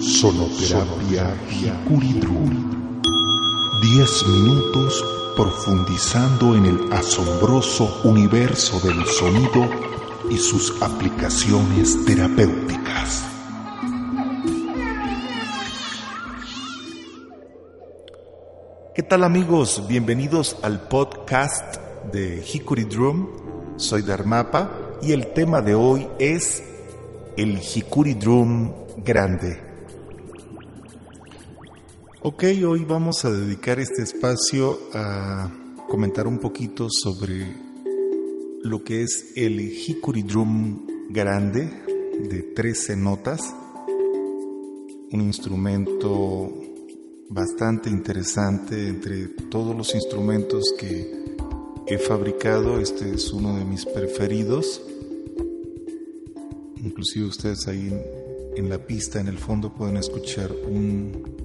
Sonoterapia Hikuridrum. Diez minutos profundizando en el asombroso universo del sonido y sus aplicaciones terapéuticas. ¿Qué tal amigos? Bienvenidos al podcast de Hikuri Drum. Soy Dharmapa y el tema de hoy es el Hikuri Drum grande. Ok, hoy vamos a dedicar este espacio a comentar un poquito sobre lo que es el Hikuri Drum grande de 13 notas, un instrumento bastante interesante entre todos los instrumentos que he fabricado, este es uno de mis preferidos. Inclusive ustedes ahí en, la pista, en el fondo, pueden escuchar un,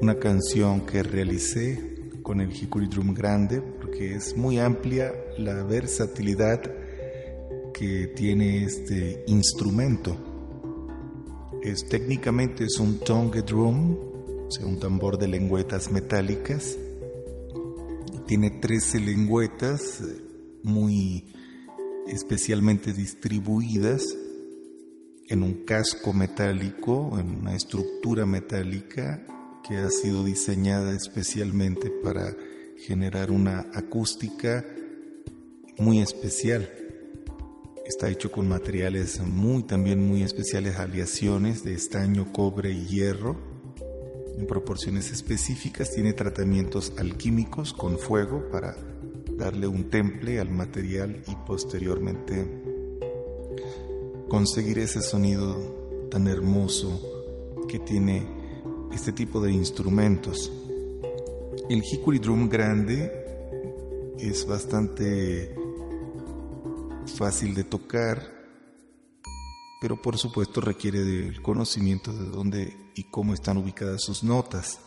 una canción que realicé con el Hikuri Drum grande porque es muy amplia la versatilidad que tiene este instrumento. Es técnicamente es un tongue drum, o sea, un tambor de lengüetas metálicas. Tiene 13 lengüetas muy especialmente distribuidas en un casco metálico, en una estructura metálica que ha sido diseñada especialmente para generar una acústica muy especial. Está hecho con materiales muy también muy especiales, aleaciones de estaño, cobre y hierro en proporciones específicas. Tiene tratamientos alquímicos con fuego para darle un temple al material y posteriormente conseguir ese sonido tan hermoso que tiene este tipo de instrumentos. El Hikuri Drum grande es bastante fácil de tocar, pero por supuesto requiere del conocimiento de dónde y cómo están ubicadas sus notas.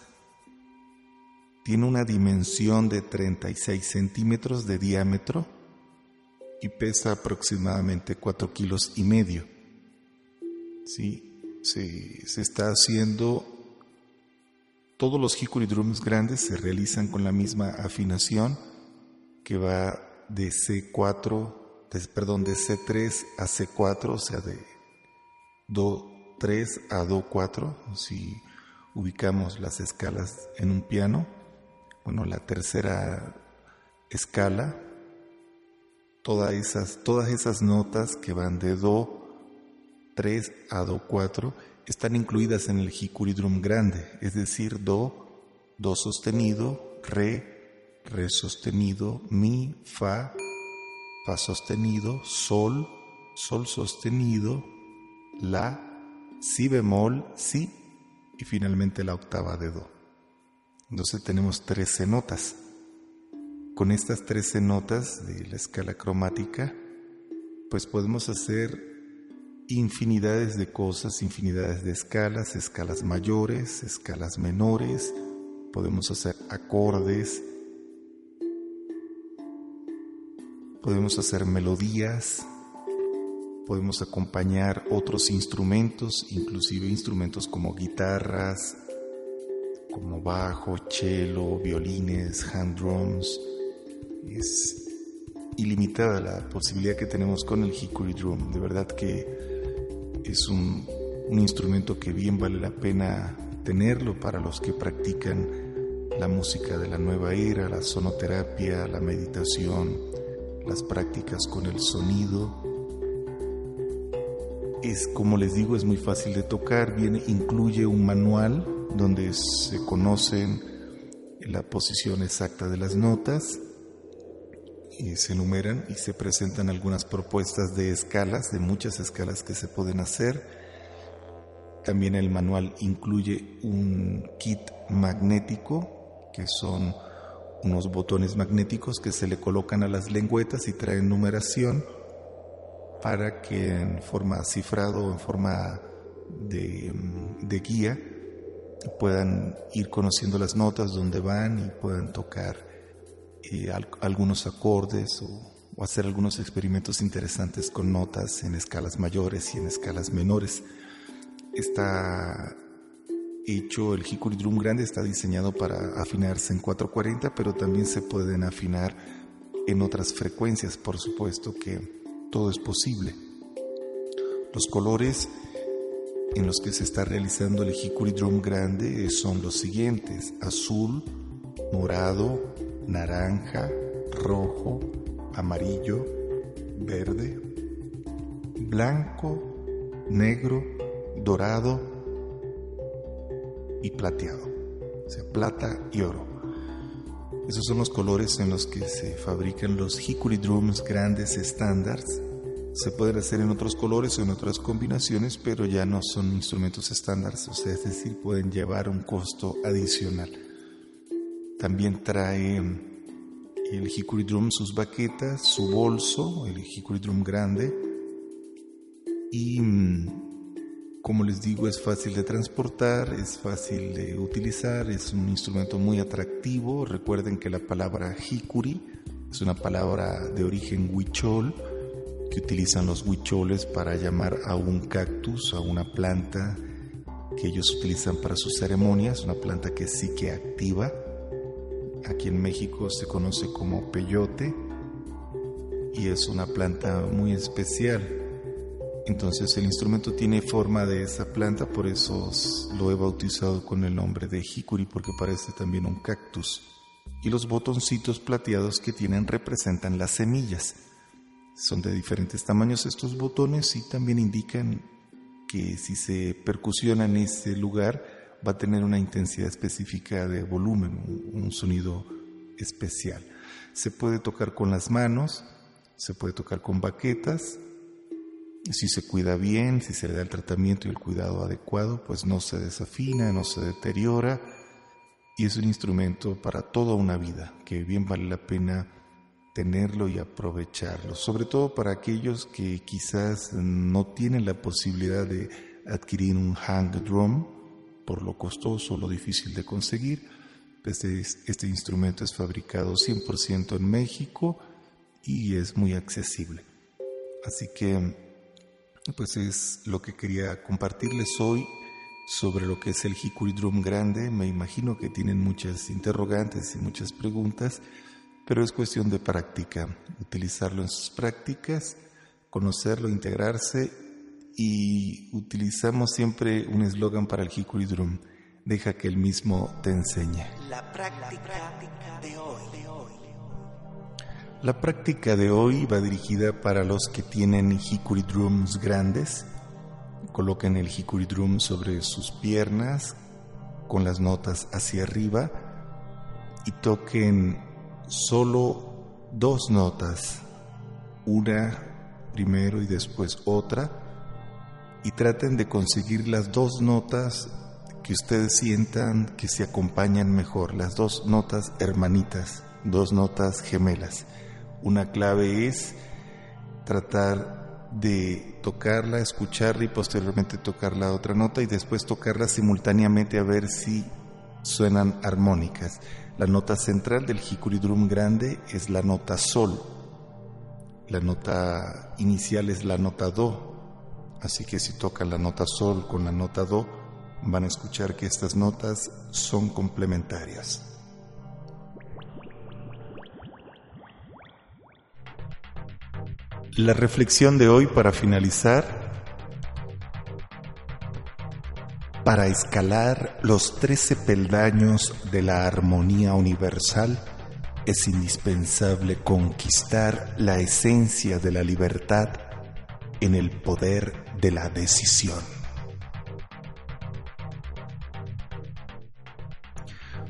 Tiene una dimensión de 36 centímetros de diámetro y pesa aproximadamente 4 kilos y medio. Sí, se está haciendo todos los hikuri drums grandes se realizan con la misma afinación que va de C4, perdón, de C3 a C4, o sea, de Do 3 a Do 4, si ubicamos las escalas en un piano. Bueno, la tercera escala, todas esas, todas esas notas que van de Do 3 a Do 4 están incluidas en el Hikuri Drum grande, es decir, Do, Do sostenido, Re, Re sostenido, Mi, Fa, Fa sostenido, Sol, Sol sostenido, La, Si bemol, Si y finalmente la octava de Do. Entonces tenemos 13 notas. Con estas 13 notas de la escala cromática, pues podemos hacer infinidades de cosas, infinidades de escalas, escalas mayores, escalas menores, podemos hacer acordes, podemos hacer melodías, podemos acompañar otros instrumentos, inclusive instrumentos como guitarras, como bajo, cello, violines, hand drums. Es ilimitada la posibilidad que tenemos con el Hickory Drum. De verdad que es un, instrumento que bien vale la pena tenerlo para los que practican la música de la nueva era, la sonoterapia, la meditación, las prácticas con el sonido. Es como les digo, es muy fácil de tocar, incluye un manual donde se conocen la posición exacta de las notas y se enumeran y se presentan algunas propuestas de escalas, de muchas escalas que se pueden hacer. También el manual incluye un kit magnético, que son unos botones magnéticos que se le colocan a las lengüetas y traen numeración para que en forma cifrado o en forma de, de guía puedan ir conociendo las notas, donde van y puedan tocar algunos acordes o, hacer algunos experimentos interesantes con notas en escalas mayores y en escalas menores. Está hecho el Hickory Drum grande está diseñado para afinarse en 440, pero también se pueden afinar en otras frecuencias, por supuesto que todo es posible. Los colores en los que se está realizando el Hickory Drum grande son los siguientes: azul, morado, naranja, rojo, amarillo, verde, blanco, negro, dorado y plateado. O sea, plata y oro. Esos son los colores en los que se fabrican los Hickory Drums grandes estándares. Se pueden hacer en otros colores o en otras combinaciones, pero ya no son instrumentos estándares, o sea, es decir, pueden llevar un costo adicional. También trae el Hickory Drum sus baquetas, su bolso, el Hickory Drum grande. Y mm, como les digo, es fácil de transportar, es fácil de utilizar, es un instrumento muy atractivo. Recuerden que la palabra Hickory es una palabra de origen huichol que utilizan los huicholes para llamar a un cactus, a una planta que ellos utilizan para sus ceremonias, una planta que sí que activa Aquí en México se conoce como peyote y es una planta muy especial. Entonces el instrumento tiene forma de esa planta, por eso lo he bautizado con el nombre de hikuri porque parece también un cactus. Y los botoncitos plateados que tienen representan las semillas. Son de diferentes tamaños estos botones y también indican que si se percusiona en ese lugar, va a tener una intensidad específica de volumen, un, sonido especial. Se puede tocar con las manos, se puede tocar con baquetas. Si se cuida bien, si se le da el tratamiento y el cuidado adecuado, pues no se desafina, no se deteriora y es un instrumento para toda una vida que bien vale la pena tenerlo y aprovecharlo, sobre todo para aquellos que quizás no tienen la posibilidad de adquirir un hang drum, por lo costoso, lo difícil de conseguir. Este, este instrumento es fabricado 100% en México y es muy accesible. Así que, pues es lo que quería compartirles hoy sobre lo que es el Hickory Drum grande. Me imagino que tienen muchas interrogantes y muchas preguntas, pero es cuestión de práctica, utilizarlo en sus prácticas, conocerlo, integrarse y utilizamos siempre un eslogan para el Hickory Drum, deja que el mismo te enseñe. La práctica de hoy. La práctica de hoy va dirigida para los que tienen Hickory Drums grandes. Coloquen el Hickory Drum sobre sus piernas con las notas hacia arriba y toquen solo dos notas, una primero y después otra y traten de conseguir las dos notas que ustedes sientan que se acompañan mejor, las dos notas hermanitas, dos notas gemelas. Una clave es tratar de tocarla, escucharla y posteriormente tocar la otra nota y después tocarla simultáneamente a ver si suenan armónicas. La nota central del Hikuri Drum grande es la nota sol. La nota inicial es la nota do Así que si tocan la nota sol con la nota do, van a escuchar que estas notas son complementarias. La reflexión de hoy para finalizar, para escalar los trece peldaños de la armonía universal, es indispensable conquistar la esencia de la libertad en el poder de la decisión.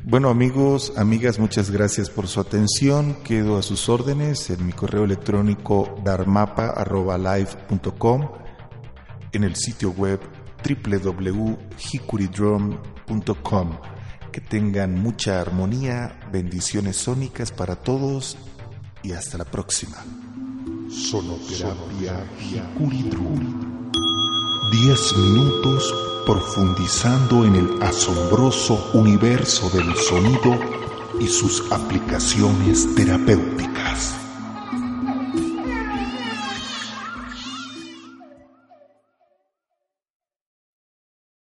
Bueno amigos, amigas, muchas gracias por su atención. Quedo a sus órdenes en mi correo electrónico darmapa.live.com, en el sitio web www.hikuridrum.com. Que tengan mucha armonía, bendiciones sónicas para todos y hasta la próxima. Sonoterapia. 10 minutos profundizando en el asombroso universo del sonido y sus aplicaciones terapéuticas.